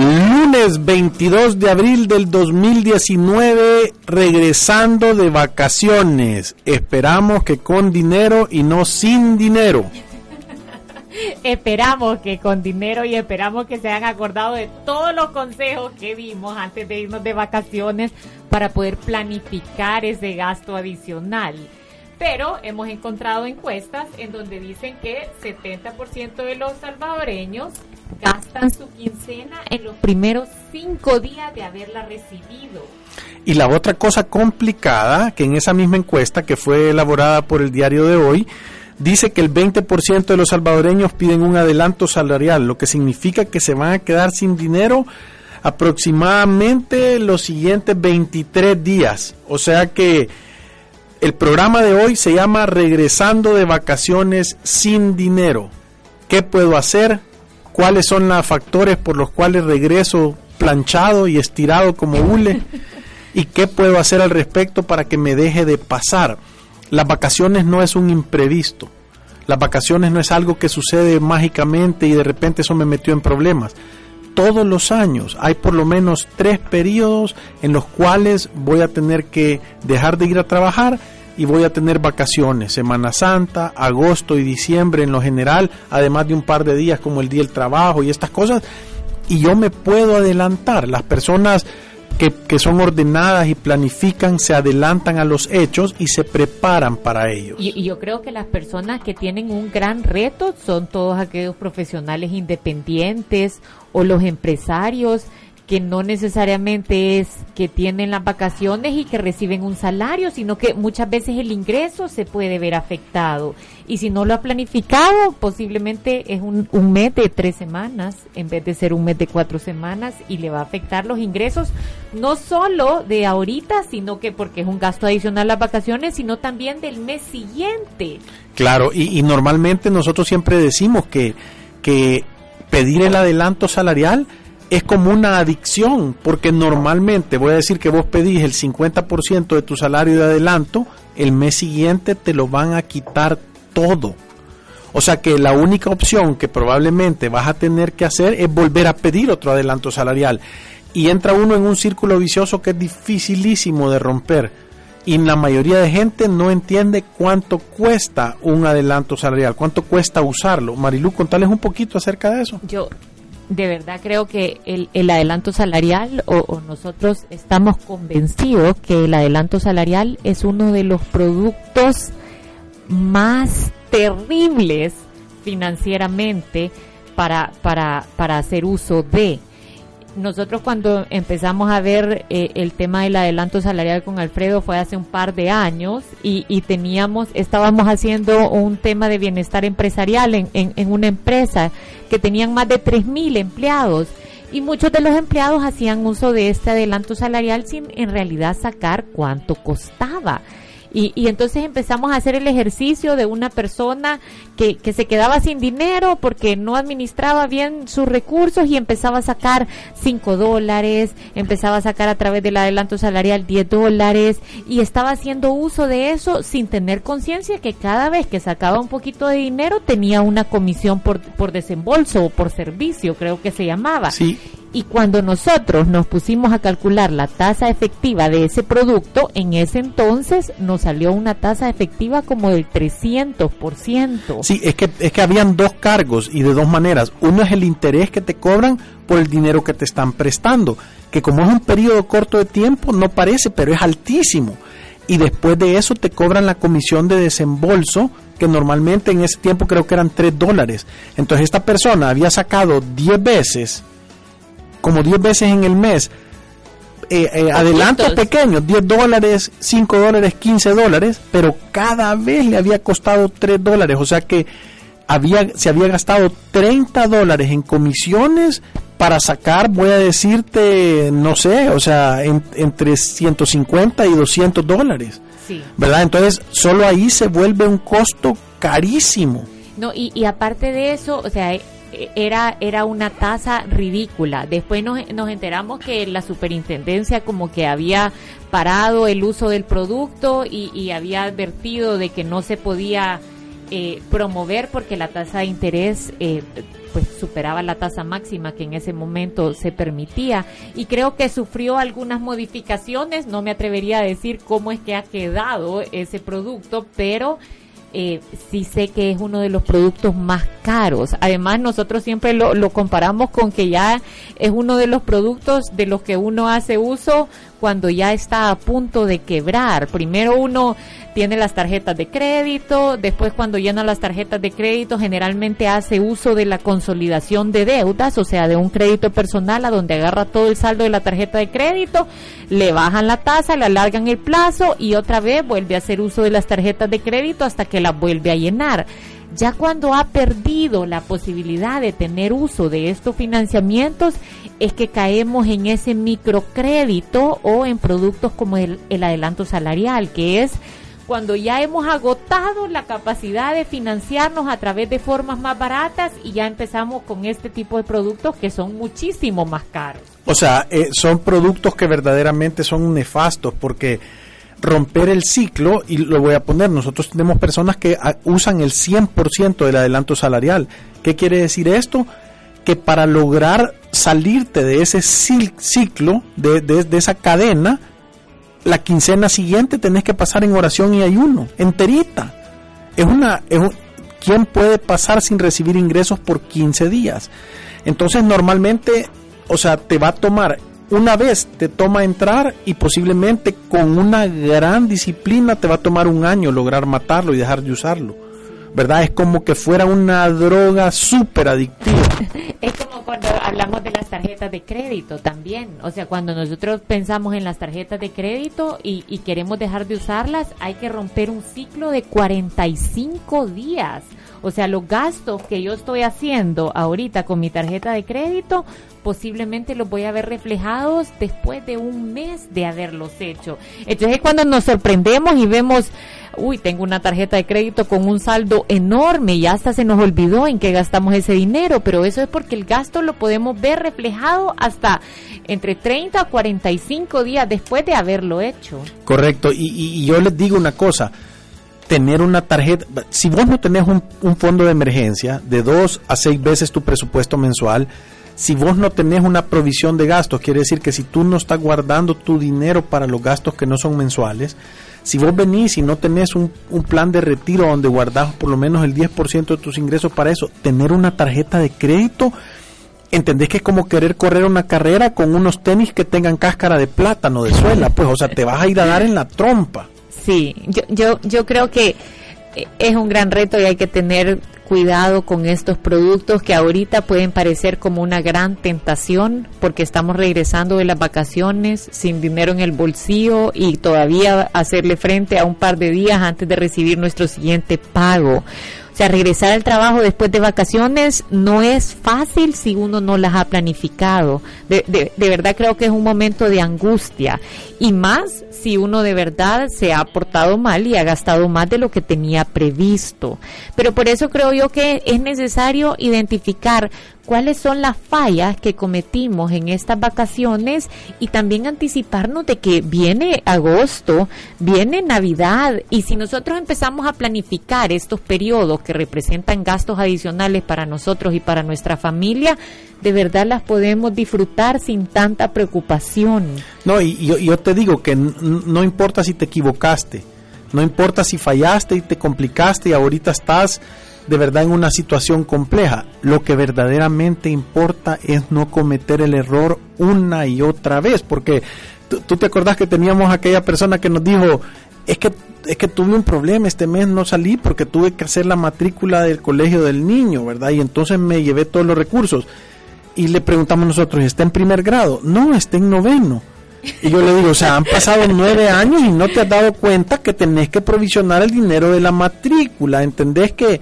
Lunes 22 de abril del 2019, regresando de vacaciones. Esperamos que con dinero y no sin dinero. esperamos que con dinero y esperamos que se hayan acordado de todos los consejos que dimos antes de irnos de vacaciones para poder planificar ese gasto adicional. Pero hemos encontrado encuestas en donde dicen que 70% de los salvadoreños gastan su quincena en los primeros cinco días de haberla recibido. Y la otra cosa complicada, que en esa misma encuesta que fue elaborada por el diario de hoy, dice que el 20% de los salvadoreños piden un adelanto salarial, lo que significa que se van a quedar sin dinero aproximadamente los siguientes 23 días. O sea que el programa de hoy se llama Regresando de vacaciones sin dinero. ¿Qué puedo hacer? ¿Cuáles son los factores por los cuales regreso planchado y estirado como hule? ¿Y qué puedo hacer al respecto para que me deje de pasar? Las vacaciones no es un imprevisto. Las vacaciones no es algo que sucede mágicamente y de repente eso me metió en problemas. Todos los años. Hay por lo menos tres periodos en los cuales voy a tener que dejar de ir a trabajar y voy a tener vacaciones, Semana Santa, agosto y diciembre en lo general, además de un par de días como el Día del Trabajo y estas cosas, y yo me puedo adelantar. Las personas que, son ordenadas y planifican, se adelantan a los hechos y se preparan para ellos. Y, yo creo que las personas que tienen un gran reto son todos aquellos profesionales independientes o los empresarios que no necesariamente es que tienen las vacaciones y que reciben un salario, sino que muchas veces el ingreso se puede ver afectado. Y si no lo ha planificado, posiblemente es un, mes de tres semanas en vez de ser un mes de cuatro semanas y le va a afectar los ingresos, no solo de ahorita, sino que porque es un gasto adicional las vacaciones, sino también del mes siguiente. Claro, y, y normalmente nosotros siempre decimos que, que pedir el adelanto salarial es como una adicción, porque normalmente, voy a decir que vos pedís el 50% de tu salario de adelanto, el mes siguiente te lo van a quitar todo. O sea que la única opción que probablemente vas a tener que hacer es volver a pedir otro adelanto salarial. Y entra uno en un círculo vicioso que es dificilísimo de romper. Y la mayoría de gente no entiende cuánto cuesta un adelanto salarial, cuánto cuesta usarlo. Marilu, contales un poquito acerca de eso. Yo de verdad creo que el, adelanto salarial o, nosotros estamos convencidos que el adelanto salarial es uno de los productos más terribles financieramente para, para, para hacer uso de nosotros cuando empezamos a ver eh, el tema del adelanto salarial con Alfredo fue hace un par de años y, y teníamos, estábamos haciendo un tema de bienestar empresarial en, en, en una empresa que tenían más de 3.000 empleados y muchos de los empleados hacían uso de este adelanto salarial sin en realidad sacar cuánto costaba. Y, y entonces empezamos a hacer el ejercicio de una persona que, que se quedaba sin dinero porque no administraba bien sus recursos y empezaba a sacar 5 dólares, empezaba a sacar a través del adelanto salarial 10 dólares y estaba haciendo uso de eso sin tener conciencia que cada vez que sacaba un poquito de dinero tenía una comisión por, por desembolso o por servicio, creo que se llamaba. Sí. Y cuando nosotros nos pusimos a calcular la tasa efectiva de ese producto, en ese entonces nos salió una tasa efectiva como del 300%. Sí, es que, es que habían dos cargos y de dos maneras. Uno es el interés que te cobran por el dinero que te están prestando, que como es un periodo corto de tiempo no parece, pero es altísimo. y después de eso te cobran la comisión de desembolso que normalmente en ese tiempo creo que eran 3 dólares. Entonces esta persona había sacado 10 veces, como 10 veces en el mes, eh, eh, adelantos pequeños, 10 dólares, 5 dólares, 15 dólares, pero cada vez le había costado 3 dólares, o sea que había, se había gastado 30 dólares en comisiones para sacar, voy a decirte, no sé, o sea, entre 150 y 200 dólares. ¿Verdad? Entonces, solo ahí se vuelve un costo carísimo. No, y, y aparte de eso, o sea, era, era una tasa ridícula. Después nos, nos enteramos que la superintendencia como que había parado el uso del producto y, y había advertido de que no se podía eh, promover porque la tasa de interés eh, pues superaba la tasa máxima que en ese momento se permitía y creo que sufrió algunas modificaciones no me atrevería a decir cómo es que ha quedado ese producto pero eh, sí sé que es uno de los productos más caros. Además, nosotros siempre lo, lo, comparamos con que ya es uno de los productos de los que uno hace uso cuando ya está a punto de quebrar. Primero uno tiene las tarjetas de crédito, después cuando llena las tarjetas de crédito generalmente hace uso de la consolidación de deudas, o sea, de un crédito personal a donde agarra todo el saldo de la tarjeta de crédito, le bajan la tasa, le alargan el plazo y otra vez vuelve a hacer uso de las tarjetas de crédito hasta que la vuelve a llenar. Ya cuando ha perdido la posibilidad de tener uso de estos financiamientos, es que caemos en ese microcrédito o en productos como el, el adelanto salarial, que es cuando ya hemos agotado la capacidad de financiarnos a través de formas más baratas y ya empezamos con este tipo de productos que son muchísimo más caros. O sea, eh, son productos que verdaderamente son nefastos porque romper el ciclo, y lo voy a poner, nosotros tenemos personas que ah, usan el 100% del adelanto salarial. ¿Qué quiere decir esto? Que para lograr salirte de ese ciclo, de, de esa cadena, la quincena siguiente tenés que pasar en oración y ayuno, enterita. Es una, es ¿quién puede pasar sin recibir ingresos por 15 días? Entonces normalmente, o sea, te va a tomar una vez te toma entrar y posiblemente con una gran disciplina te va a tomar un año lograr matarlo y dejar de usarlo. ¿verdad? Es como que fuera una droga súper adictiva. Es como cuando hablamos de las tarjetas de crédito también. O sea, cuando nosotros pensamos en las tarjetas de crédito y, y queremos dejar de usarlas, hay que romper un ciclo de 45 días. O sea, los gastos que yo estoy haciendo ahorita con mi tarjeta de crédito, posiblemente los voy a ver reflejados después de un mes de haberlos hecho. Entonces es cuando nos sorprendemos y vemos uy, tengo una tarjeta de crédito con un saldo enorme y hasta se nos olvidó en qué gastamos ese dinero, pero eso es porque el gasto lo podemos ver reflejado hasta entre 30 a 45 días después de haberlo hecho. Correcto, y, yo les digo una cosa, tener una tarjeta, si vos no tenés un, un, fondo de emergencia de dos a seis veces tu presupuesto mensual, si vos no tenés una provisión de gastos, quiere decir que si tú no estás guardando tu dinero para los gastos que no son mensuales, si vos venís y no tenés un, plan de retiro donde guardás por lo menos el 10% de tus ingresos para eso, tener una tarjeta de crédito, entendés que es como querer correr una carrera con unos tenis que tengan cáscara de plátano, de suela, pues, o sea, te vas a ir a dar en la trompa. Sí, yo, yo, yo creo que es un gran reto y hay que tener cuidado con estos productos que ahorita pueden parecer como una gran tentación porque estamos regresando de las vacaciones sin dinero en el bolsillo y todavía hacerle frente a un par de días antes de recibir nuestro siguiente pago. O sea, regresar al trabajo después de vacaciones no es fácil si uno no las ha planificado. De, de, de verdad creo que es un momento de angustia y más si uno de verdad se ha portado mal y ha gastado más de lo que tenía previsto. Pero por eso creo yo que es necesario identificar cuáles son las fallas que cometimos en estas vacaciones y también anticiparnos de que viene agosto, viene Navidad y si nosotros empezamos a planificar estos periodos que representan gastos adicionales para nosotros y para nuestra familia, de verdad las podemos disfrutar sin tanta preocupación. No, y yo, te digo que no importa si te equivocaste, no importa si fallaste y te complicaste y ahorita estás de verdad en una situación compleja. Lo que verdaderamente importa es no cometer el error una y otra vez, porque tú te acordás que teníamos aquella persona que nos dijo, es que es que tuve un problema, este mes no salí porque tuve que hacer la matrícula del colegio del niño, ¿verdad? Y entonces me llevé todos los recursos. Y le preguntamos nosotros, ¿está en primer grado? No, está en noveno. Y yo le digo, o sea, han pasado nueve años y no te has dado cuenta que tenés que provisionar el dinero de la matrícula. ¿Entendés que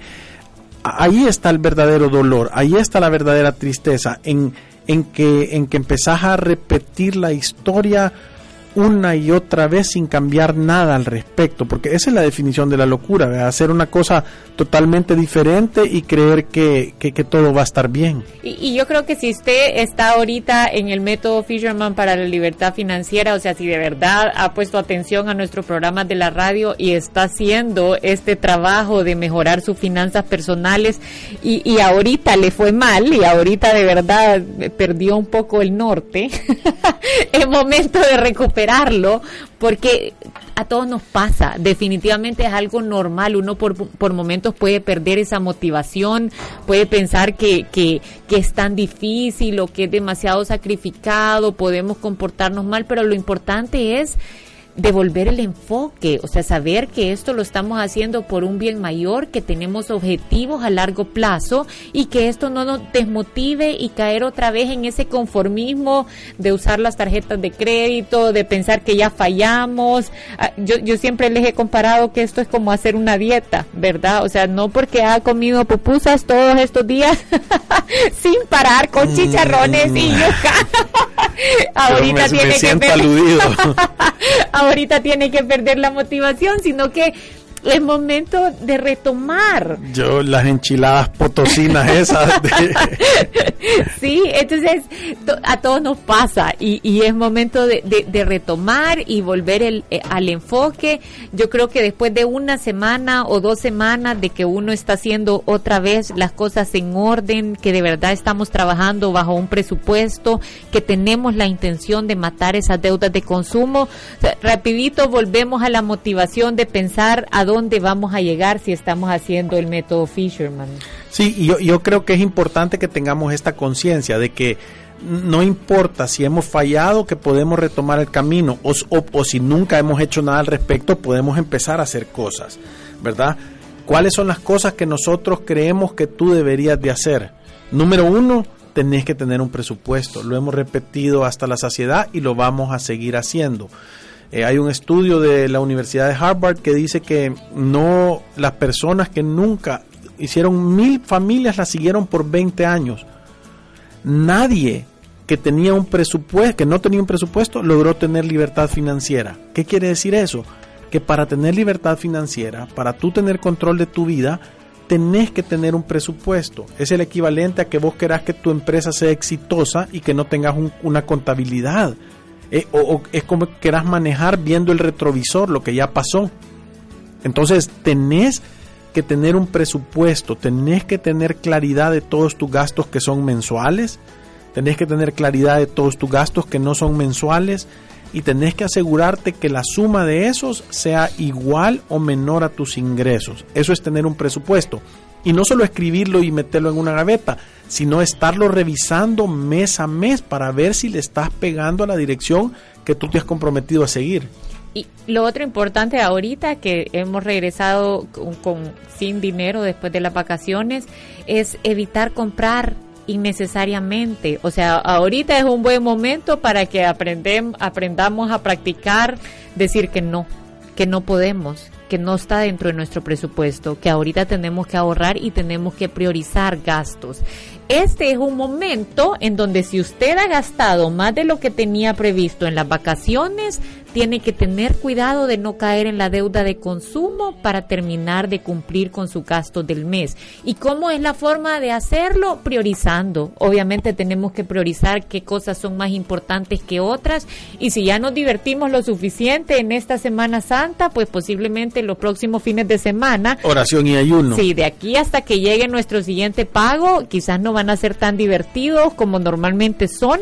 ahí está el verdadero dolor, ahí está la verdadera tristeza, en, en, que, en que empezás a repetir la historia una y otra vez sin cambiar nada al respecto, porque esa es la definición de la locura, hacer una cosa totalmente diferente y creer que, que, todo va a estar bien. Y, yo creo que si usted está ahorita en el método Fisherman para la libertad financiera, o sea, si de verdad ha puesto atención a nuestro programa de la radio y está haciendo este trabajo de mejorar sus finanzas personales y, y ahorita le fue mal y ahorita de verdad perdió un poco el norte, es momento de recuperar porque a todos nos pasa, definitivamente es algo normal, uno por, por momentos puede perder esa motivación, puede pensar que, que, que es tan difícil o que es demasiado sacrificado, podemos comportarnos mal, pero lo importante es devolver el enfoque, o sea, saber que esto lo estamos haciendo por un bien mayor, que tenemos objetivos a largo plazo y que esto no nos desmotive y caer otra vez en ese conformismo de usar las tarjetas de crédito, de pensar que ya fallamos. Ah, yo, yo siempre les he comparado que esto es como hacer una dieta, ¿verdad? O sea, no porque ha comido pupusas todos estos días sin parar con chicharrones y mm. yuca. Ahorita tiene que ahorita tiene que perder la motivación, sino que es momento de retomar. Yo, las enchiladas potosinas esas. sí, entonces a todos nos pasa y, y es momento de, de, retomar y volver el, eh, al enfoque. Yo creo que después de una semana o dos semanas de que uno está haciendo otra vez las cosas en orden, que de verdad estamos trabajando bajo un presupuesto, que tenemos la intención de matar esas deudas de consumo, rapidito volvemos a la motivación de pensar a dónde vamos a llegar si estamos haciendo el método Fisherman. Sí, y yo, creo que es importante que tengamos esta conciencia de que no importa si hemos fallado, que podemos retomar el camino, o, o, si nunca hemos hecho nada al respecto, podemos empezar a hacer cosas, ¿verdad? ¿Cuáles son las cosas que nosotros creemos que tú deberías de hacer? Número uno, tenés que tener un presupuesto. Lo hemos repetido hasta la saciedad y lo vamos a seguir haciendo. Eh, hay un estudio de la Universidad de Harvard que dice que no las personas que nunca hicieron mil familias las siguieron por 20 años. Nadie que tenía un presupuesto, que no tenía un presupuesto, logró tener libertad financiera. ¿Qué quiere decir eso? Que para tener libertad financiera, para tú tener control de tu vida, tenés que tener un presupuesto. Es el equivalente a que vos querás que tu empresa sea exitosa y que no tengas una contabilidad. Eh, o, es como querás manejar viendo el retrovisor, lo que ya pasó. Entonces tenés que tener un presupuesto, tenés que tener claridad de todos tus gastos que son mensuales, tenés que tener claridad de todos tus gastos que no son mensuales y tenés que asegurarte que la suma de esos sea igual o menor a tus ingresos. Eso es tener un presupuesto. Y no solo escribirlo y meterlo en una gaveta, sino estarlo revisando mes a mes para ver si le estás pegando a la dirección que tú te has comprometido a seguir. Y lo otro importante ahorita que hemos regresado con, sin dinero después de las vacaciones es evitar comprar innecesariamente. O sea, ahorita es un buen momento para que aprendem, aprendamos a practicar decir que no, que no podemos, que no está dentro de nuestro presupuesto, que ahorita tenemos que ahorrar y tenemos que priorizar gastos este es un momento en donde si usted ha gastado más de lo que tenía previsto en las vacaciones, tiene que tener cuidado de no caer en la deuda de consumo para terminar de cumplir con su gasto del mes. ¿Y cómo es la forma de hacerlo? Priorizando. Obviamente tenemos que priorizar qué cosas son más importantes que otras y si ya nos divertimos lo suficiente en esta Semana Santa, pues posiblemente los próximos fines de semana. Oración y ayuno. Sí, de aquí hasta que llegue nuestro siguiente pago, quizás no van a ser tan divertidos como normalmente son,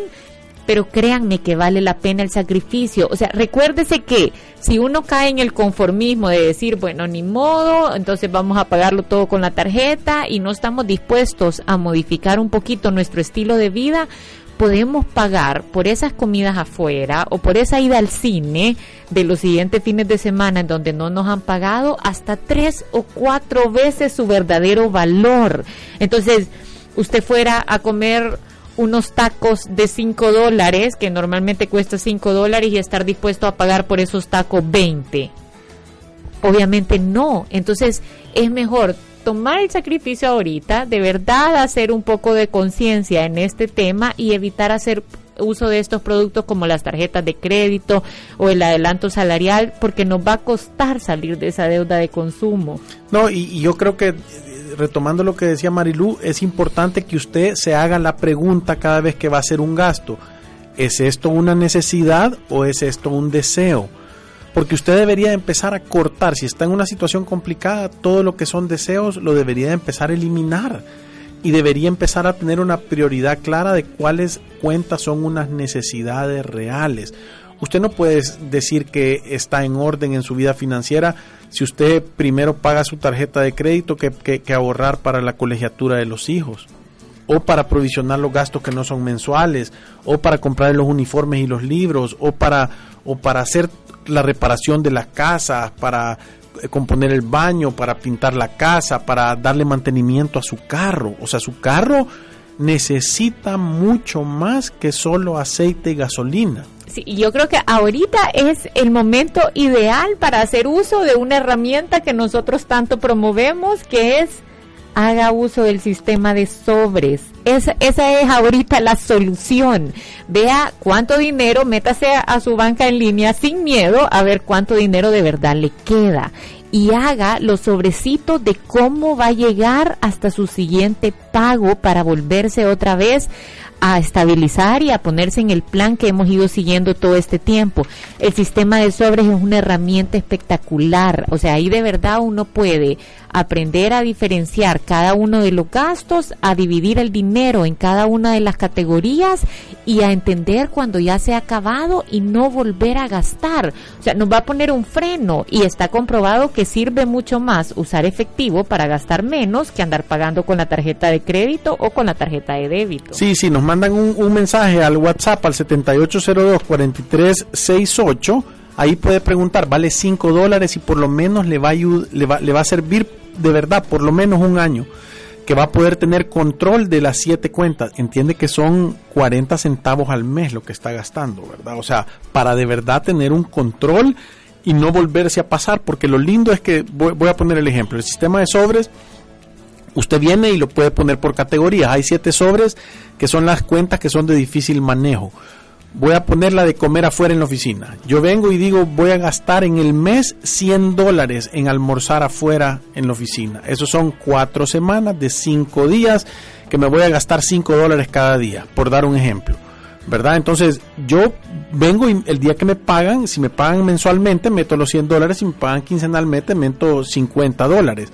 pero créanme que vale la pena el sacrificio. O sea, recuérdese que si uno cae en el conformismo de decir, bueno, ni modo, entonces vamos a pagarlo todo con la tarjeta y no estamos dispuestos a modificar un poquito nuestro estilo de vida, podemos pagar por esas comidas afuera o por esa ida al cine de los siguientes fines de semana en donde no nos han pagado hasta tres o cuatro veces su verdadero valor. Entonces, usted fuera a comer unos tacos de 5 dólares, que normalmente cuesta 5 dólares, y estar dispuesto a pagar por esos tacos 20. Obviamente no. Entonces es mejor tomar el sacrificio ahorita, de verdad hacer un poco de conciencia en este tema y evitar hacer uso de estos productos como las tarjetas de crédito o el adelanto salarial, porque nos va a costar salir de esa deuda de consumo. No, y, y yo creo que retomando lo que decía Marilú, es importante que usted se haga la pregunta cada vez que va a hacer un gasto. ¿Es esto una necesidad o es esto un deseo? Porque usted debería empezar a cortar, si está en una situación complicada, todo lo que son deseos lo debería empezar a eliminar y debería empezar a tener una prioridad clara de cuáles cuentas son unas necesidades reales. Usted no puede decir que está en orden en su vida financiera si usted primero paga su tarjeta de crédito que, que, ahorrar para la colegiatura de los hijos o para provisionar los gastos que no son mensuales, o para comprar los uniformes y los libros, o para, o para hacer la reparación de la casa, para eh, componer el baño, para pintar la casa, para darle mantenimiento a su carro. O sea, su carro necesita mucho más que solo aceite y gasolina. Sí, yo creo que ahorita es el momento ideal para hacer uso de una herramienta que nosotros tanto promovemos, que es haga uso del sistema de sobres. Esa, esa es ahorita la solución. Vea cuánto dinero, métase a su banca en línea sin miedo a ver cuánto dinero de verdad le queda y haga los sobrecitos de cómo va a llegar hasta su siguiente pago para volverse otra vez a estabilizar y a ponerse en el plan que hemos ido siguiendo todo este tiempo. El sistema de sobres es una herramienta espectacular, o sea, ahí de verdad uno puede aprender a diferenciar cada uno de los gastos, a dividir el dinero en cada una de las categorías y a entender cuando ya se ha acabado y no volver a gastar. O sea, nos va a poner un freno y está comprobado que sirve mucho más usar efectivo para gastar menos que andar pagando con la tarjeta de crédito o con la tarjeta de débito. Sí, sí, nos mandan un, mensaje al WhatsApp al 7802-4368 ahí puede preguntar, vale 5 dólares y por lo menos le va, a le, le va a servir de verdad por lo menos un año que va a poder tener control de las siete cuentas. Entiende que son 40 centavos al mes lo que está gastando, ¿verdad? O sea, para de verdad tener un control y no volverse a pasar, porque lo lindo es que, voy, a poner el ejemplo, el sistema de sobres, usted viene y lo puede poner por categorías. Hay siete sobres que son las cuentas que son de difícil manejo voy a poner la de comer afuera en la oficina. Yo vengo y digo, voy a gastar en el mes 100 dólares en almorzar afuera en la oficina. Esos son cuatro semanas de cinco días que me voy a gastar 5 dólares cada día, por dar un ejemplo. ¿Verdad? Entonces, yo vengo y el día que me pagan, si me pagan mensualmente, meto los 100 dólares, si me pagan quincenalmente, meto 50 dólares.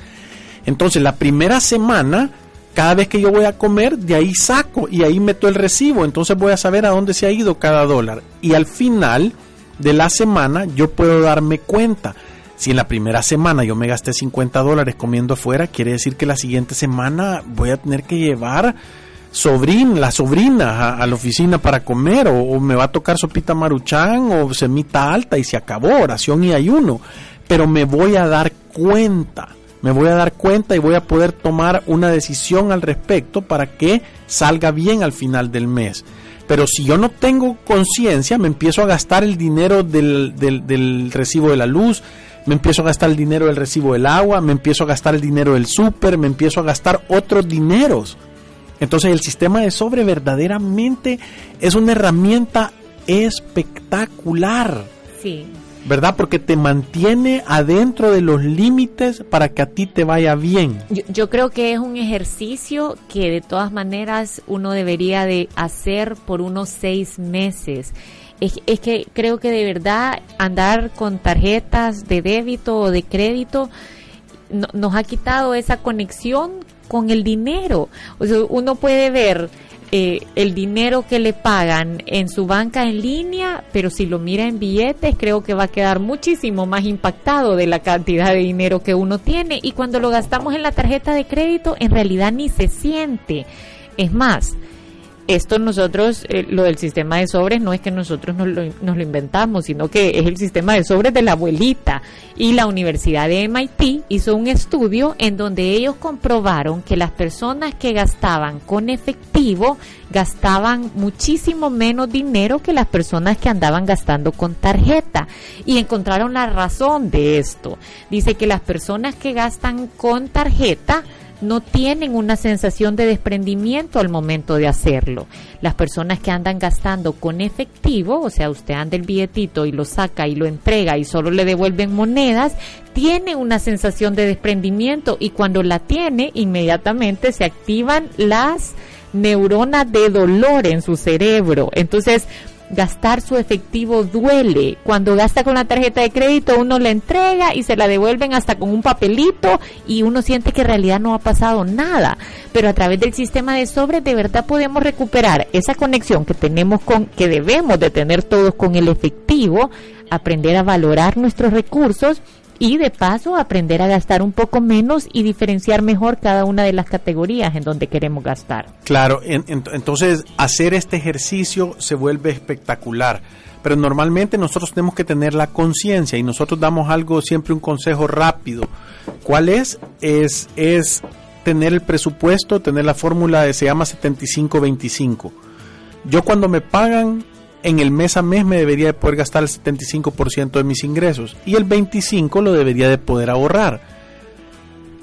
Entonces, la primera semana cada vez que yo voy a comer, de ahí saco y ahí meto el recibo. Entonces voy a saber a dónde se ha ido cada dólar. Y al final de la semana yo puedo darme cuenta. Si en la primera semana yo me gasté 50 dólares comiendo afuera, quiere decir que la siguiente semana voy a tener que llevar la sobrina a, la oficina para comer o, me va a tocar sopita maruchan o semita alta y se acabó, oración y ayuno. Pero me voy a dar cuenta me voy a dar cuenta y voy a poder tomar una decisión al respecto para que salga bien al final del mes. Pero si yo no tengo conciencia, me empiezo a gastar el dinero del, del, recibo de la luz, me empiezo a gastar el dinero del recibo del agua, me empiezo a gastar el dinero del súper, me empiezo a gastar otros dineros. Entonces el sistema de sobre verdaderamente es una herramienta espectacular. Sí. ¿verdad? Porque te mantiene adentro de los límites para que a ti te vaya bien. Yo, creo que es un ejercicio que de todas maneras uno debería de hacer por unos seis meses. Es, es que creo que de verdad andar con tarjetas de débito o de crédito nos ha quitado esa conexión con el dinero. O sea, uno puede ver eh, el dinero que le pagan en su banca en línea, pero si lo mira en billetes, creo que va a quedar muchísimo más impactado de la cantidad de dinero que uno tiene. Y cuando lo gastamos en la tarjeta de crédito, en realidad ni se siente. Es más, esto nosotros, eh, lo del sistema de sobres, no es que nosotros nos lo, nos lo, inventamos, sino que es el sistema de sobres de la abuelita. Y la Universidad de MIT hizo un estudio en donde ellos comprobaron que las personas que gastaban con efectivo gastaban muchísimo menos dinero que las personas que andaban gastando con tarjeta. Y encontraron la razón de esto. Dice que las personas que gastan con tarjeta, no tienen una sensación de desprendimiento al momento de hacerlo. Las personas que andan gastando con efectivo, o sea, usted anda el billetito y lo saca y lo entrega y solo le devuelven monedas, tiene una sensación de desprendimiento y cuando la tiene, inmediatamente se activan las neuronas de dolor en su cerebro. Entonces, gastar su efectivo duele. Cuando gasta con la tarjeta de crédito, uno la entrega y se la devuelven hasta con un papelito y uno siente que en realidad no ha pasado nada. Pero a través del sistema de sobres de verdad podemos recuperar esa conexión que tenemos con, que debemos de tener todos con el efectivo, aprender a valorar nuestros recursos y de paso aprender a gastar un poco menos y diferenciar mejor cada una de las categorías en donde queremos gastar. Claro, entonces hacer este ejercicio se vuelve espectacular, pero normalmente nosotros tenemos que tener la conciencia y nosotros damos algo, siempre un consejo rápido. ¿Cuál es? Es, es tener el presupuesto, tener la fórmula de se llama 75-25. Yo cuando me pagan en el mes a mes me debería de poder gastar el 75% de mis ingresos y el 25% lo debería de poder ahorrar.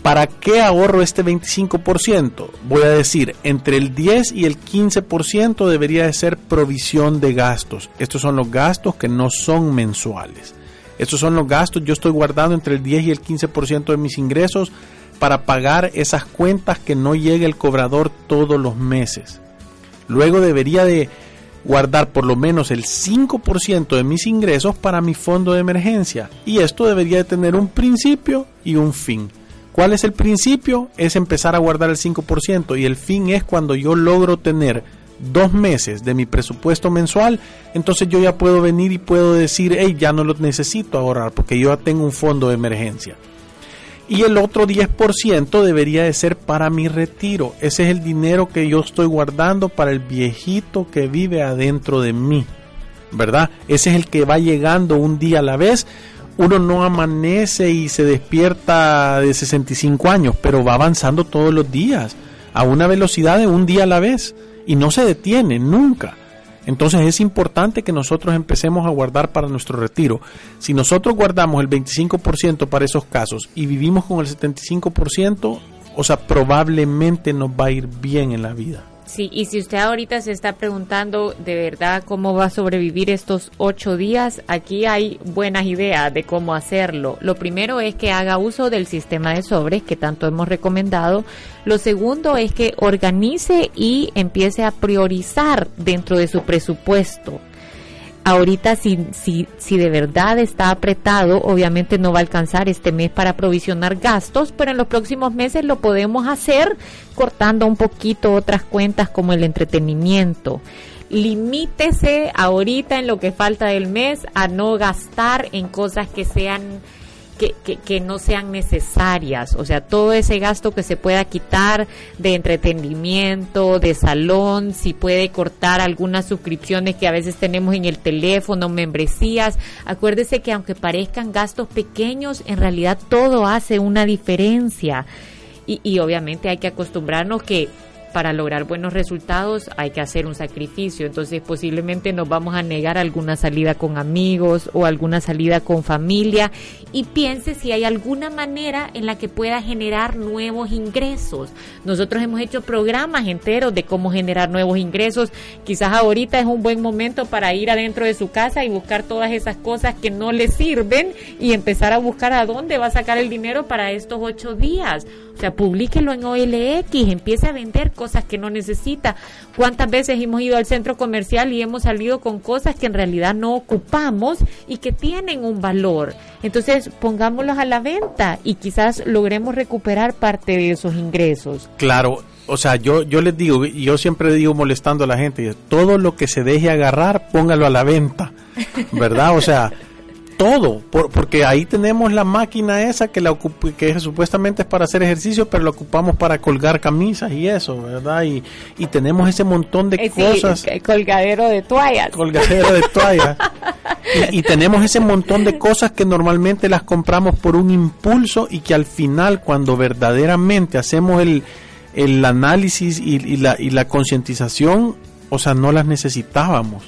¿Para qué ahorro este 25%? Voy a decir, entre el 10 y el 15% debería de ser provisión de gastos. Estos son los gastos que no son mensuales. Estos son los gastos, yo estoy guardando entre el 10 y el 15% de mis ingresos para pagar esas cuentas que no llegue el cobrador todos los meses. Luego debería de guardar por lo menos el 5% de mis ingresos para mi fondo de emergencia. Y esto debería de tener un principio y un fin. ¿Cuál es el principio? Es empezar a guardar el 5% y el fin es cuando yo logro tener dos meses de mi presupuesto mensual, entonces yo ya puedo venir y puedo decir, hey, ya no lo necesito ahorrar porque yo ya tengo un fondo de emergencia y el otro 10% debería de ser para mi retiro. Ese es el dinero que yo estoy guardando para el viejito que vive adentro de mí, ¿verdad? Ese es el que va llegando un día a la vez. Uno no amanece y se despierta de 65 años, pero va avanzando todos los días a una velocidad de un día a la vez y no se detiene nunca. Entonces es importante que nosotros empecemos a guardar para nuestro retiro. Si nosotros guardamos el 25% para esos casos y vivimos con el 75%, o sea, probablemente nos va a ir bien en la vida. Sí, y si usted ahorita se está preguntando de verdad cómo va a sobrevivir estos ocho días, aquí hay buenas ideas de cómo hacerlo. Lo primero es que haga uso del sistema de sobres que tanto hemos recomendado. Lo segundo es que organice y empiece a priorizar dentro de su presupuesto ahorita si, si, si de verdad está apretado, obviamente no va a alcanzar este mes para provisionar gastos, pero en los próximos meses lo podemos hacer cortando un poquito otras cuentas como el entretenimiento. Limítese ahorita en lo que falta del mes a no gastar en cosas que sean que, que, no sean necesarias. O sea, todo ese gasto que se pueda quitar de entretenimiento, de salón, si puede cortar algunas suscripciones que a veces tenemos en el teléfono, membresías. Acuérdese que aunque parezcan gastos pequeños, en realidad todo hace una diferencia. Y, y obviamente hay que acostumbrarnos que para lograr buenos resultados hay que hacer un sacrificio. Entonces posiblemente nos vamos a negar alguna salida con amigos o alguna salida con familia y piense si hay alguna manera en la que pueda generar nuevos ingresos. Nosotros hemos hecho programas enteros de cómo generar nuevos ingresos. Quizás ahorita es un buen momento para ir adentro de su casa y buscar todas esas cosas que no le sirven y empezar a buscar a dónde va a sacar el dinero para estos ocho días. O sea, publíquelo en OLX, empiece a vender cosas que no necesita. ¿Cuántas veces hemos ido al centro comercial y hemos salido con cosas que en realidad no ocupamos y que tienen un valor? Entonces, pongámoslos a la venta y quizás logremos recuperar parte de esos ingresos. Claro, o sea, yo, yo les digo, yo siempre digo molestando a la gente, todo lo que se deje agarrar, póngalo a la venta, ¿verdad? O sea, todo, porque ahí tenemos la máquina esa que la que supuestamente es para hacer ejercicio, pero la ocupamos para colgar camisas y eso, ¿verdad? Y, y tenemos ese montón de eh, cosas. colgadero de toallas. Colgadero de toallas. y, tenemos ese montón de cosas que normalmente las compramos por un impulso y que al final, cuando verdaderamente hacemos el, el análisis y, y la, y la concientización, o sea, no las necesitábamos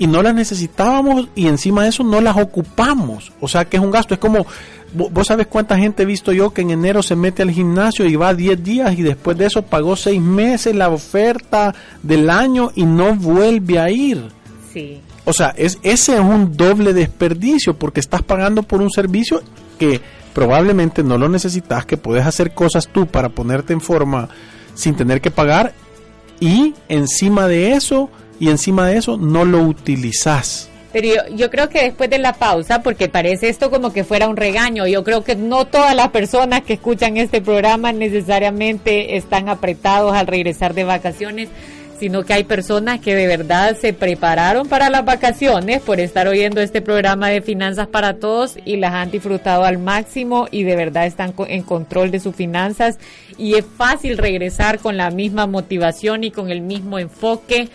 y no las necesitábamos y encima de eso no las ocupamos. O sea que es un gasto. Es como, vos sabes cuánta gente he visto yo que en enero se mete al gimnasio y va 10 días y después de eso pagó 6 meses la oferta del año y no vuelve a ir. Sí. O sea, es, ese es un doble desperdicio porque estás pagando por un servicio que probablemente no lo necesitas, que puedes hacer cosas tú para ponerte en forma sin tener que pagar y encima de eso y encima de eso no lo utilizas. Pero yo, yo, creo que después de la pausa, porque parece esto como que fuera un regaño, yo creo que no todas las personas que escuchan este programa necesariamente están apretados al regresar de vacaciones, sino que hay personas que de verdad se prepararon para las vacaciones por estar oyendo este programa de Finanzas para Todos y las han disfrutado al máximo y de verdad están en control de sus finanzas y es fácil regresar con la misma motivación y con el mismo enfoque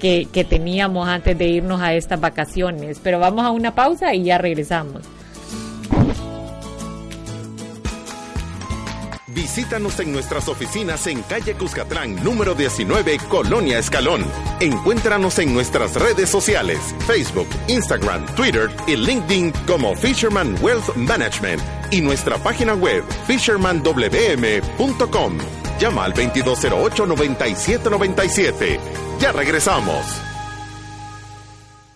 que, teníamos antes de irnos a estas vacaciones. Pero vamos a una pausa y ya regresamos. Visítanos en nuestras oficinas en calle Cuscatlán, número 19, Colonia Escalón. Encuéntranos en nuestras redes sociales, Facebook, Instagram, Twitter y LinkedIn como Fisherman Wealth Management y nuestra página web fishermanwm.com. Llama al 2208-9797. Ya regresamos.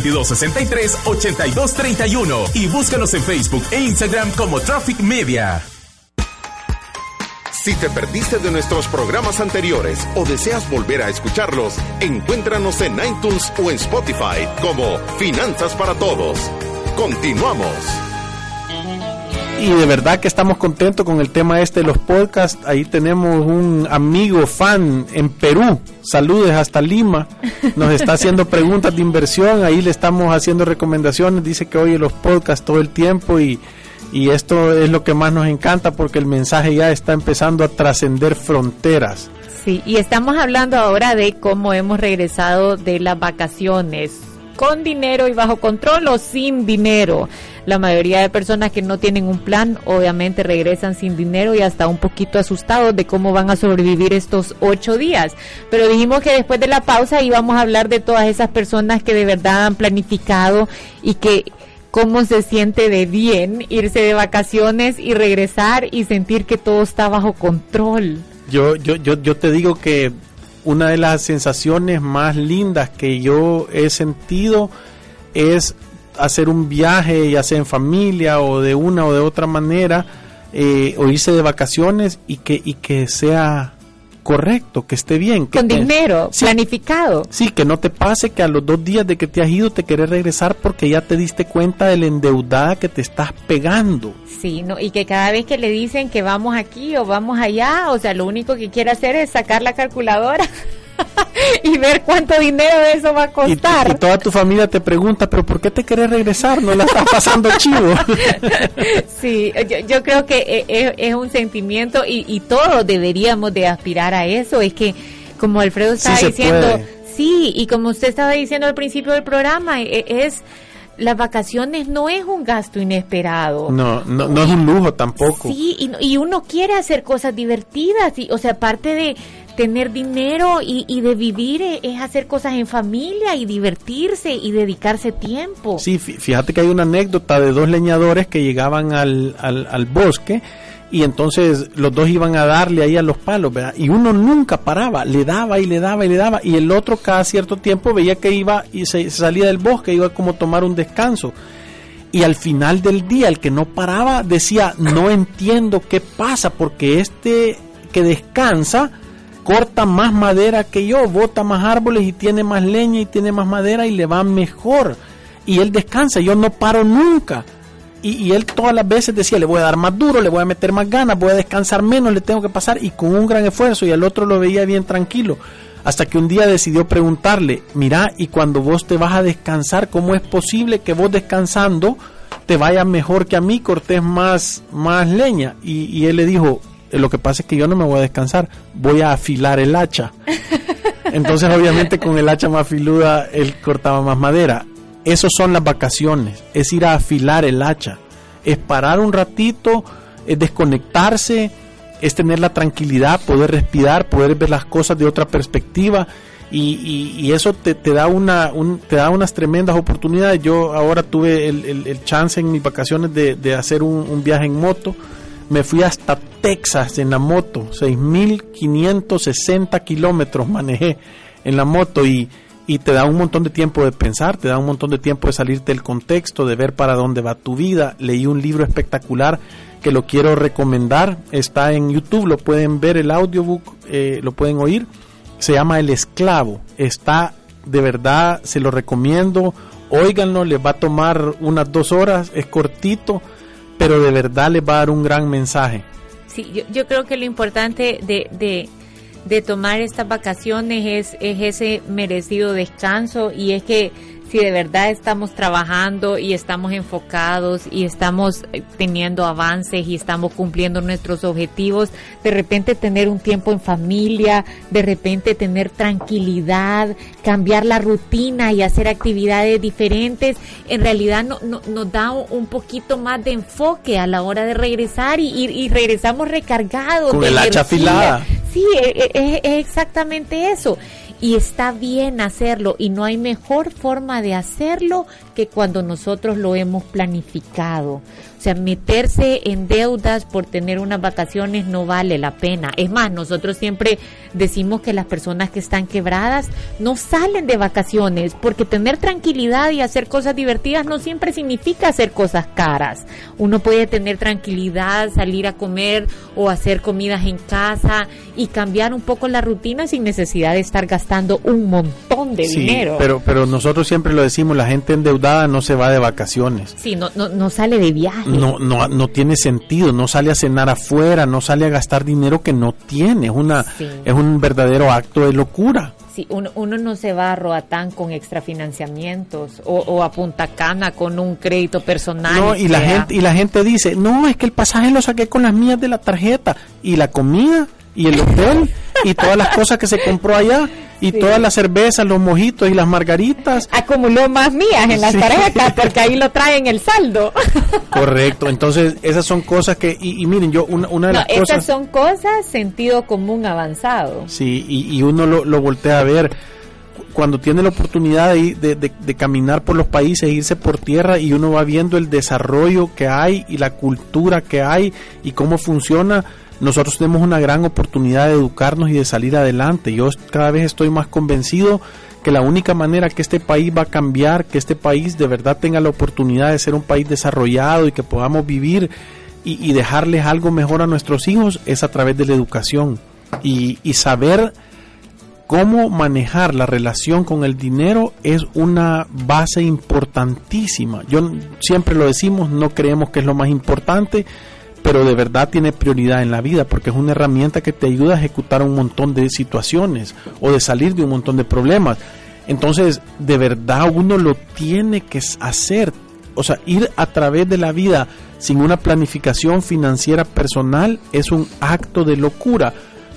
2263-8231 y búscanos en Facebook e Instagram como Traffic Media. Si te perdiste de nuestros programas anteriores o deseas volver a escucharlos, encuéntranos en iTunes o en Spotify como Finanzas para Todos. Continuamos y de verdad que estamos contentos con el tema este de los podcasts. Ahí tenemos un amigo fan en Perú. Saludes hasta Lima. Nos está haciendo preguntas de inversión. Ahí le estamos haciendo recomendaciones. Dice que oye los podcasts todo el tiempo y, y esto es lo que más nos encanta porque el mensaje ya está empezando a trascender fronteras. Sí, y estamos hablando ahora de cómo hemos regresado de las vacaciones con dinero y bajo control o sin dinero. La mayoría de personas que no tienen un plan obviamente regresan sin dinero y hasta un poquito asustados de cómo van a sobrevivir estos ocho días. Pero dijimos que después de la pausa íbamos a hablar de todas esas personas que de verdad han planificado y que cómo se siente de bien irse de vacaciones y regresar y sentir que todo está bajo control. Yo, yo, yo, yo te digo que una de las sensaciones más lindas que yo he sentido es hacer un viaje, ya sea en familia o de una o de otra manera, eh, o irse de vacaciones y que, y que sea correcto, que esté bien. Con dinero, planificado. Sí, que no te pase que a los dos días de que te has ido te querés regresar porque ya te diste cuenta de la endeudada que te estás pegando. Sí, no, y que cada vez que le dicen que vamos aquí o vamos allá, o sea, lo único que quiere hacer es sacar la calculadora. y ver cuánto dinero eso va a costar. Y, toda tu familia te pregunta, pero ¿por qué te querés regresar? No la estás pasando chivo. sí, yo, creo que e, e, es, un sentimiento y, y, todos deberíamos de aspirar a eso. Es que, como Alfredo estaba diciendo, sí, y como usted estaba diciendo al principio del programa, e, es las vacaciones no es un gasto inesperado. No, no, no es un lujo tampoco. Sí, y, y uno quiere hacer cosas divertidas, y, o sea, aparte de, tener dinero y, de vivir e, es hacer cosas en familia y divertirse y dedicarse tiempo. Sí, fíjate que hay una anécdota de dos leñadores que llegaban al, al, bosque y entonces los dos iban a darle ahí a los palos, ¿verdad? Y uno nunca paraba, le daba y le daba y le daba, y el otro cada cierto tiempo veía que iba y se salía del bosque, iba como a tomar un descanso. Y al final del día, el que no paraba decía, no entiendo qué pasa, porque este que descansa corta más madera que yo, bota más árboles y tiene más leña y tiene más madera y le va mejor. Y él descansa, yo no paro nunca. Y, él todas las veces decía, le voy a dar más duro, le voy a meter más ganas, voy a descansar menos, le tengo que pasar y con un gran esfuerzo y al otro lo veía bien tranquilo. Hasta que un día decidió preguntarle, mira, y cuando vos te vas a descansar, ¿cómo es posible que vos descansando te vaya mejor que a mí, cortés más, más leña? Y, y él le dijo, lo que pasa es que yo no me voy a descansar, voy a afilar el hacha. Entonces obviamente con el hacha más filuda él cortaba más madera. Esos son las vacaciones, es ir a afilar el hacha, es parar un ratito, es desconectarse, es tener la tranquilidad, poder respirar, poder ver las cosas de otra perspectiva y, eso te, da una, te da unas tremendas oportunidades. Yo ahora tuve el, chance en mis vacaciones de, hacer un, viaje en moto. Me fui hasta Texas en la moto, 6.560 kilómetros manejé en la moto y, y te da un montón de tiempo de pensar, te da un montón de tiempo de salirte del contexto, de ver para dónde va tu vida. Leí un libro espectacular que lo quiero recomendar, está en YouTube, lo pueden ver el audiobook, eh, lo pueden oír, se llama El Esclavo, está de verdad, se lo recomiendo, óiganlo, les va a tomar unas dos horas, es cortito, pero de verdad les va a dar un gran mensaje. Sí, yo, creo que lo importante de, de tomar estas vacaciones es, es ese merecido descanso y es que si de verdad estamos trabajando y estamos enfocados y estamos eh, teniendo avances y estamos cumpliendo nuestros objetivos, de repente tener un tiempo en familia, de repente tener tranquilidad, cambiar la rutina y hacer actividades diferentes, en realidad no, nos da un poquito más de enfoque a la hora de regresar y, regresamos recargados. Con el hacha afilada. Sí, e, e, es exactamente eso y está bien hacerlo y no hay mejor forma de hacerlo que cuando nosotros lo hemos planificado. O sea, meterse en deudas por tener unas vacaciones no vale la pena. Es más, nosotros siempre decimos que las personas que están quebradas no salen de vacaciones porque tener tranquilidad y hacer cosas divertidas no siempre significa hacer cosas caras. Uno puede tener tranquilidad, salir a comer o hacer comidas en casa y cambiar un poco la rutina sin necesidad de estar gastando un montón de dinero. Pero, pero nosotros siempre lo decimos, la gente endeudada no se va de vacaciones. Sí, no, no, no sale de viaje no, no, no tiene sentido, no sale a cenar afuera, no sale a gastar dinero que no tiene, es, una, es un verdadero acto de locura. Sí, uno, uno, no se va a Roatán con extrafinanciamientos o, o a Punta Cana con un crédito personal. No, y la, gente, y la gente dice, no, es que el pasaje lo saqué con las mías de la tarjeta y la comida y el hotel y todas las cosas que se compró allá y todas las cervezas, los mojitos y las margaritas. Acumuló más mías en las tarjetas porque ahí lo traen el saldo. Correcto, entonces esas son cosas que, y, miren, yo una, una de las cosas... Esas son cosas sentido común avanzado. Sí, y, uno lo, lo voltea a ver cuando tiene la oportunidad de, de, de, caminar por los países, irse por tierra y uno va viendo el desarrollo que hay y la cultura que hay y cómo funciona, nosotros tenemos una gran oportunidad de educarnos y de salir adelante. Yo cada vez estoy más convencido que la única manera que este país va a cambiar, que este país de verdad tenga la oportunidad de ser un país desarrollado y que podamos vivir y, dejarles algo mejor a nuestros hijos es a través de la educación y, y saber cómo manejar la relación con el dinero es una base importantísima. Yo siempre lo decimos, no creemos que es lo más importante, pero de verdad tiene prioridad en la vida porque es una herramienta que te ayuda a ejecutar un montón de situaciones o de salir de un montón de problemas. Entonces, de verdad uno lo tiene que hacer. O sea, ir a través de la vida sin una planificación financiera personal es un acto de locura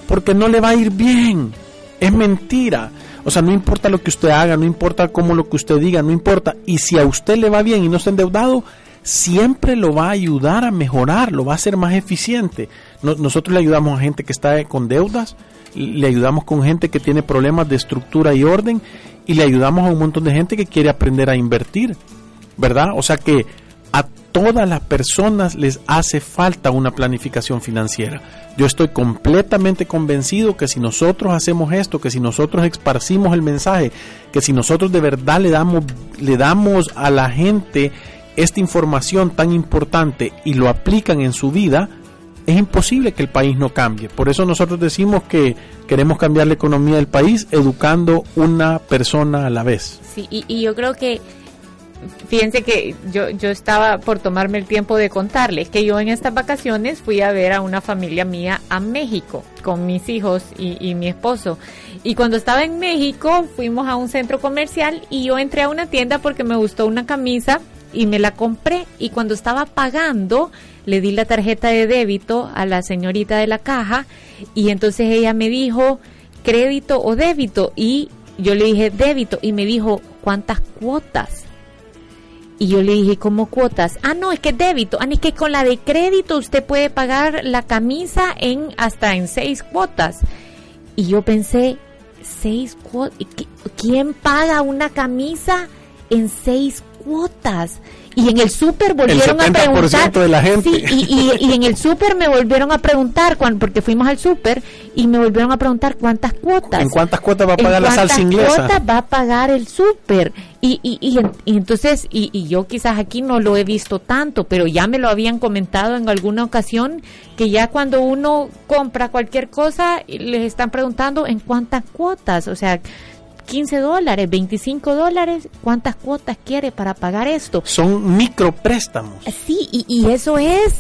porque no le va a ir bien. Es mentira. O sea, no importa lo que usted haga, no importa cómo lo que usted diga, no importa. Y si a usted le va bien y no está endeudado, siempre lo va a ayudar a mejorar, lo va a hacer más eficiente. nosotros le ayudamos a gente que está con deudas, le ayudamos con gente que tiene problemas de estructura y orden y le ayudamos a un montón de gente que quiere aprender a invertir, ¿verdad? O sea que a todas las personas les hace falta una planificación financiera. Yo estoy completamente convencido que si nosotros hacemos esto, que si nosotros esparcimos el mensaje, que si nosotros de verdad le damos, le damos a la gente esta información tan importante y lo aplican en su vida, es imposible que el país no cambie. Por eso nosotros decimos que queremos cambiar la economía del país educando una persona a la vez. Sí, y, yo creo que fíjense que yo, yo estaba por tomarme el tiempo de contarles que yo en estas vacaciones fui a ver a una familia mía a México con mis hijos y, mi esposo. Y cuando estaba en México fuimos a un centro comercial y yo entré a una tienda porque me gustó una camisa y me la compré. Y cuando estaba pagando le di la tarjeta de débito a la señorita de la caja y entonces ella me dijo crédito o débito y yo le dije débito y me dijo cuántas cuotas y yo le dije, ¿cómo cuotas? Ah, no, es que débito. Ah, es que con la de crédito usted puede pagar la camisa en hasta en seis cuotas. Y yo pensé, seis cuotas. ¿Quién paga una camisa en seis cuotas? Y en el súper volvieron a preguntar. de la gente. y, y, en el súper me volvieron a preguntar, cuando, porque fuimos al súper, y me volvieron a preguntar cuántas cuotas. ¿En cuántas cuotas va a pagar la salsa inglesa? ¿Cuántas cuotas va a pagar el súper? Y, y, y, entonces, y, y yo quizás aquí no lo he visto tanto, pero ya me lo habían comentado en alguna ocasión, que ya cuando uno compra cualquier cosa, les están preguntando en cuántas cuotas. O sea, 15 dólares, 25 dólares, ¿cuántas cuotas quiere para pagar esto? Son micropréstamos. Sí, y, y eso es,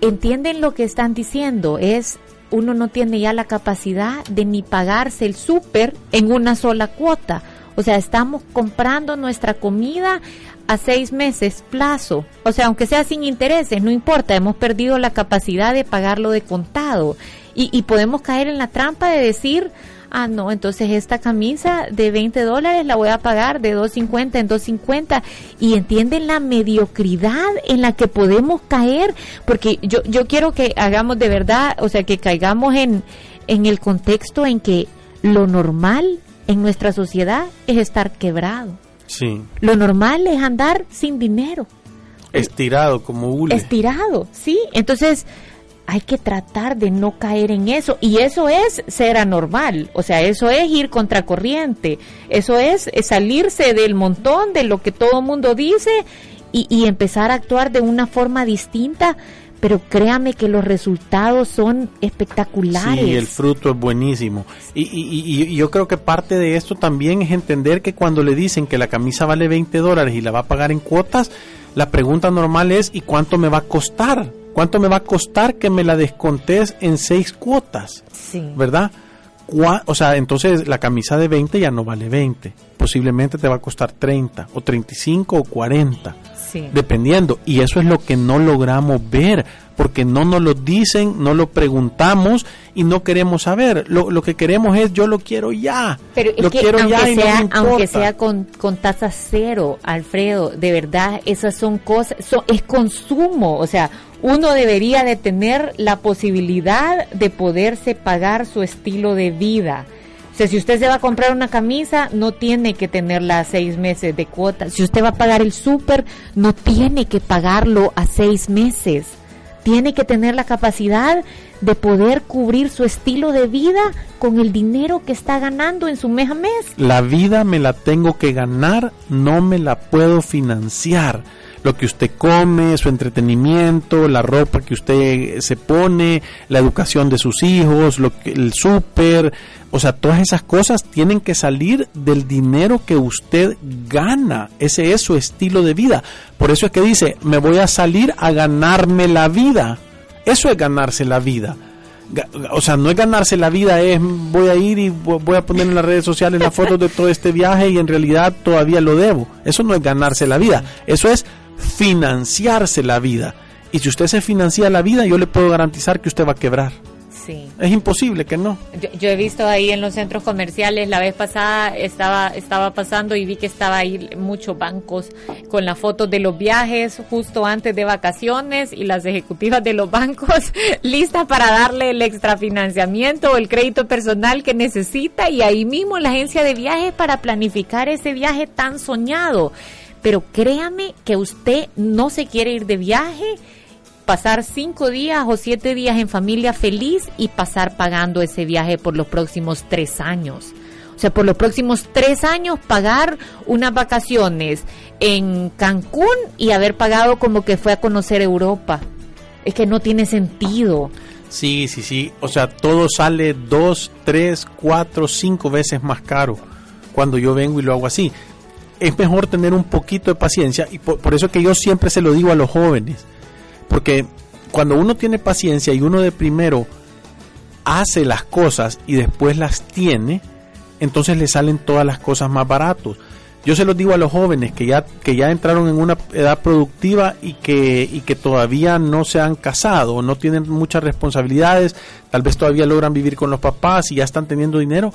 entienden lo que están diciendo, es uno no tiene ya la capacidad de ni pagarse el súper en una sola cuota. O sea, estamos comprando nuestra comida a seis meses plazo. O sea, aunque sea sin intereses, no importa, hemos perdido la capacidad de pagarlo de contado. Y, y podemos caer en la trampa de decir, ah, no, entonces esta camisa de 20 dólares la voy a pagar de 2.50 en 2.50 y entienden la mediocridad en la que podemos caer, porque yo, yo quiero que hagamos de verdad, o sea, que caigamos en, en el contexto en que lo normal en nuestra sociedad es estar quebrado. Sí. Lo normal es andar sin dinero. Estirado como hule. Estirado, sí. Entonces, hay que tratar de no caer en eso. Y eso es ser anormal, o sea, eso es ir contracorriente, eso es salirse del montón de lo que todo mundo dice y, y empezar a actuar de una forma distinta. Pero créame que los resultados son espectaculares. Sí, el fruto es buenísimo. Y, y, y, yo creo que parte de esto también es entender que cuando le dicen que la camisa vale 20 dólares y la va a pagar en cuotas, la pregunta normal es ¿y cuánto me va a costar? ¿Cuánto me va a costar que me la descontes en seis cuotas? Sí. ¿Verdad? O sea, entonces la camisa de 20 ya no vale 20. Posiblemente te va a costar 30 o 35 o 40. Sí. Dependiendo. Y eso es lo que no logramos ver porque no nos lo dicen, no lo preguntamos y no queremos saber. Lo, lo que queremos es yo lo quiero ya. Pero es lo que quiero aunque ya y no sea, importa. aunque sea con, con tasa cero, Alfredo, de verdad, esas son cosas, son, es consumo, o sea, uno debería de tener la posibilidad de poderse pagar su estilo de vida. Si usted se va a comprar una camisa, no tiene que tenerla a seis meses de cuota. Si usted va a pagar el súper, no tiene que pagarlo a seis meses. Tiene que tener la capacidad de poder cubrir su estilo de vida con el dinero que está ganando en su mes a mes. La vida me la tengo que ganar, no me la puedo financiar. Lo que usted come, su entretenimiento, la ropa que usted se pone, la educación de sus hijos, lo que, el súper, o sea, todas esas cosas tienen que salir del dinero que usted gana. Ese es su estilo de vida. Por eso es que dice, me voy a salir a ganarme la vida. Eso es ganarse la vida. O sea, no es ganarse la vida, es voy a ir y voy a poner en las redes sociales las fotos de todo este viaje y en realidad todavía lo debo. Eso no es ganarse la vida, eso es financiarse la vida. Y si usted se financia la vida, yo le puedo garantizar que usted va a quebrar. Sí. Es imposible que no. Yo, yo, he visto ahí en los centros comerciales, la vez pasada estaba, estaba pasando y vi que estaba ahí muchos bancos con las fotos de los viajes justo antes de vacaciones y las ejecutivas de los bancos listas para darle el extrafinanciamiento o el crédito personal que necesita y ahí mismo la agencia de viajes para planificar ese viaje tan soñado. Pero créame que usted no se quiere ir de viaje pasar cinco días o siete días en familia feliz y pasar pagando ese viaje por los próximos tres años. O sea, por los próximos tres años pagar unas vacaciones en Cancún y haber pagado como que fue a conocer Europa. Es que no tiene sentido. Sí, sí, sí. O sea, todo sale dos, tres, cuatro, cinco veces más caro cuando yo vengo y lo hago así. Es mejor tener un poquito de paciencia y por, por eso que yo siempre se lo digo a los jóvenes. Porque cuando uno tiene paciencia y uno de primero hace las cosas y después las tiene, entonces le salen todas las cosas más baratos. Yo se los digo a los jóvenes que ya, que ya entraron en una edad productiva y que, y que todavía no se han casado, no tienen muchas responsabilidades, tal vez todavía logran vivir con los papás y ya están teniendo dinero.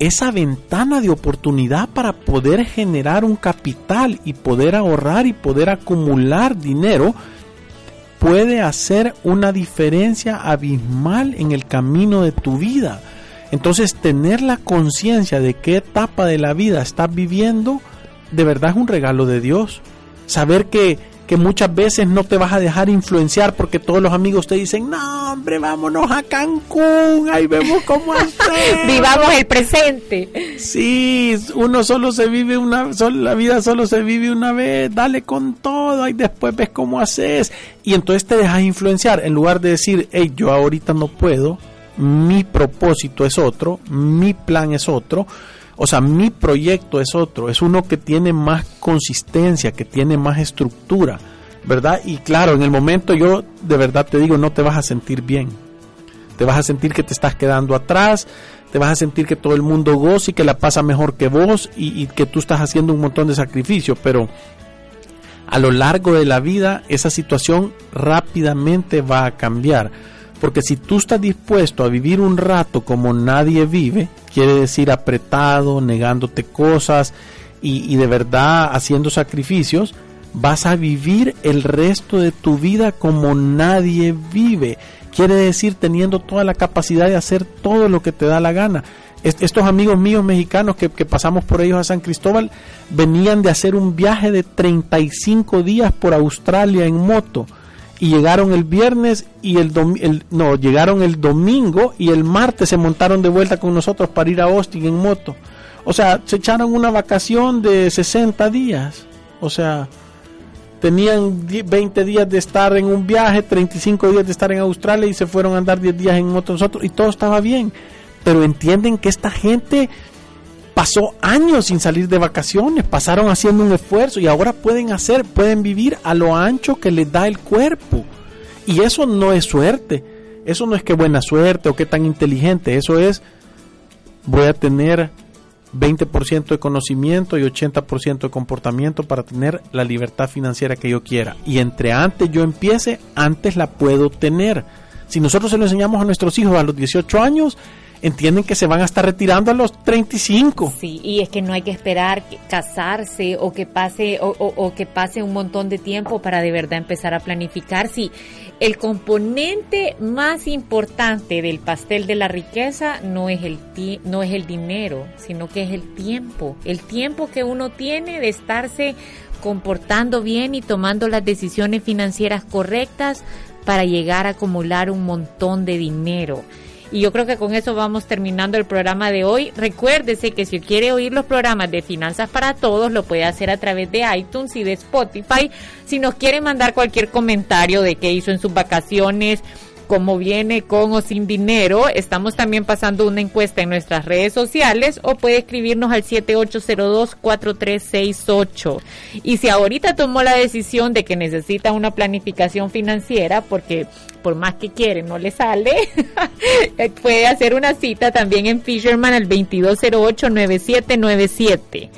Esa ventana de oportunidad para poder generar un capital y poder ahorrar y poder acumular dinero puede hacer una diferencia abismal en el camino de tu vida. Entonces, tener la conciencia de qué etapa de la vida estás viviendo, de verdad es un regalo de Dios. Saber que, que muchas veces no te vas a dejar influenciar porque todos los amigos te dicen, no, hombre, vámonos a Cancún, ahí vemos cómo hacer. Vivamos el presente. Sí, uno solo se vive una, la vida solo se vive una vez, dale con todo, y después ves cómo haces. Y entonces te dejas influenciar en lugar de decir, hey, yo ahorita no puedo, mi propósito es otro, mi plan es otro, o sea, mi proyecto es otro, es uno que tiene más consistencia, que tiene más estructura, ¿verdad? Y claro, en el momento yo de verdad te digo, no te vas a sentir bien. Te vas a sentir que te estás quedando atrás, te vas a sentir que todo el mundo goza y que la pasa mejor que vos y, y que tú estás haciendo un montón de sacrificios, pero a lo largo de la vida esa situación rápidamente va a cambiar porque si tú estás dispuesto a vivir un rato como nadie vive, quiere decir apretado, negándote cosas y, de verdad haciendo sacrificios, vas a vivir el resto de tu vida como nadie vive. Quiere decir teniendo toda la capacidad de hacer todo lo que te da la gana. Estos amigos míos mexicanos que, que pasamos por ellos a San Cristóbal venían de hacer un viaje de 35 días por Australia en moto y llegaron el viernes y el, el, no, llegaron el domingo y el martes se montaron de vuelta con nosotros para ir a Austin en moto. O sea, se echaron una vacación de 60 días. O sea, tenían 20 días de estar en un viaje, 35 días de estar en Australia y se fueron a andar 10 días en moto nosotros y todo estaba bien. Pero entienden que esta gente pasó años sin salir de vacaciones, pasaron haciendo un esfuerzo y ahora pueden hacer, pueden vivir a lo ancho que les da el cuerpo. Y eso no es suerte, eso no es que buena suerte o que tan inteligente, eso es voy a tener 20% de conocimiento y 80% de comportamiento para tener la libertad financiera que yo quiera. Y entre antes yo empiece, antes la puedo tener. Si nosotros se lo enseñamos a nuestros hijos a los 18 años, entienden que se van a estar retirando a los 35. Sí, y es que no hay que esperar casarse o que pase o, o, o, que pase un montón de tiempo para de verdad empezar a planificar. Sí, el componente más importante del pastel de la riqueza no es el no es el dinero, sino que es el tiempo, el tiempo que uno tiene de estarse comportando bien y tomando las decisiones financieras correctas para llegar a acumular un montón de dinero. Y yo creo que con eso vamos terminando el programa de hoy. Recuérdese que si quiere oír los programas de Finanzas para Todos, lo puede hacer a través de iTunes y de Spotify. Si nos quiere mandar cualquier comentario de qué hizo en sus vacaciones, cómo viene con o sin dinero. Estamos también pasando una encuesta en nuestras redes sociales o puede escribirnos al 7802-4368. Y si ahorita tomó la decisión de que necesita una planificación financiera, porque por más que quiere no le sale, puede hacer una cita también en Fisherman al 2208-9797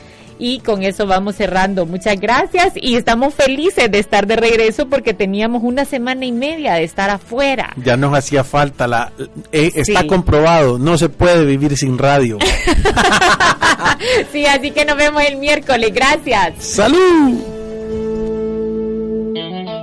y con eso vamos cerrando. Muchas gracias y estamos felices de estar de regreso porque teníamos una semana y media de estar afuera. Ya nos hacía falta la eh, está comprobado, no se puede vivir sin radio. sí, así que nos vemos el miércoles. Gracias. Salud.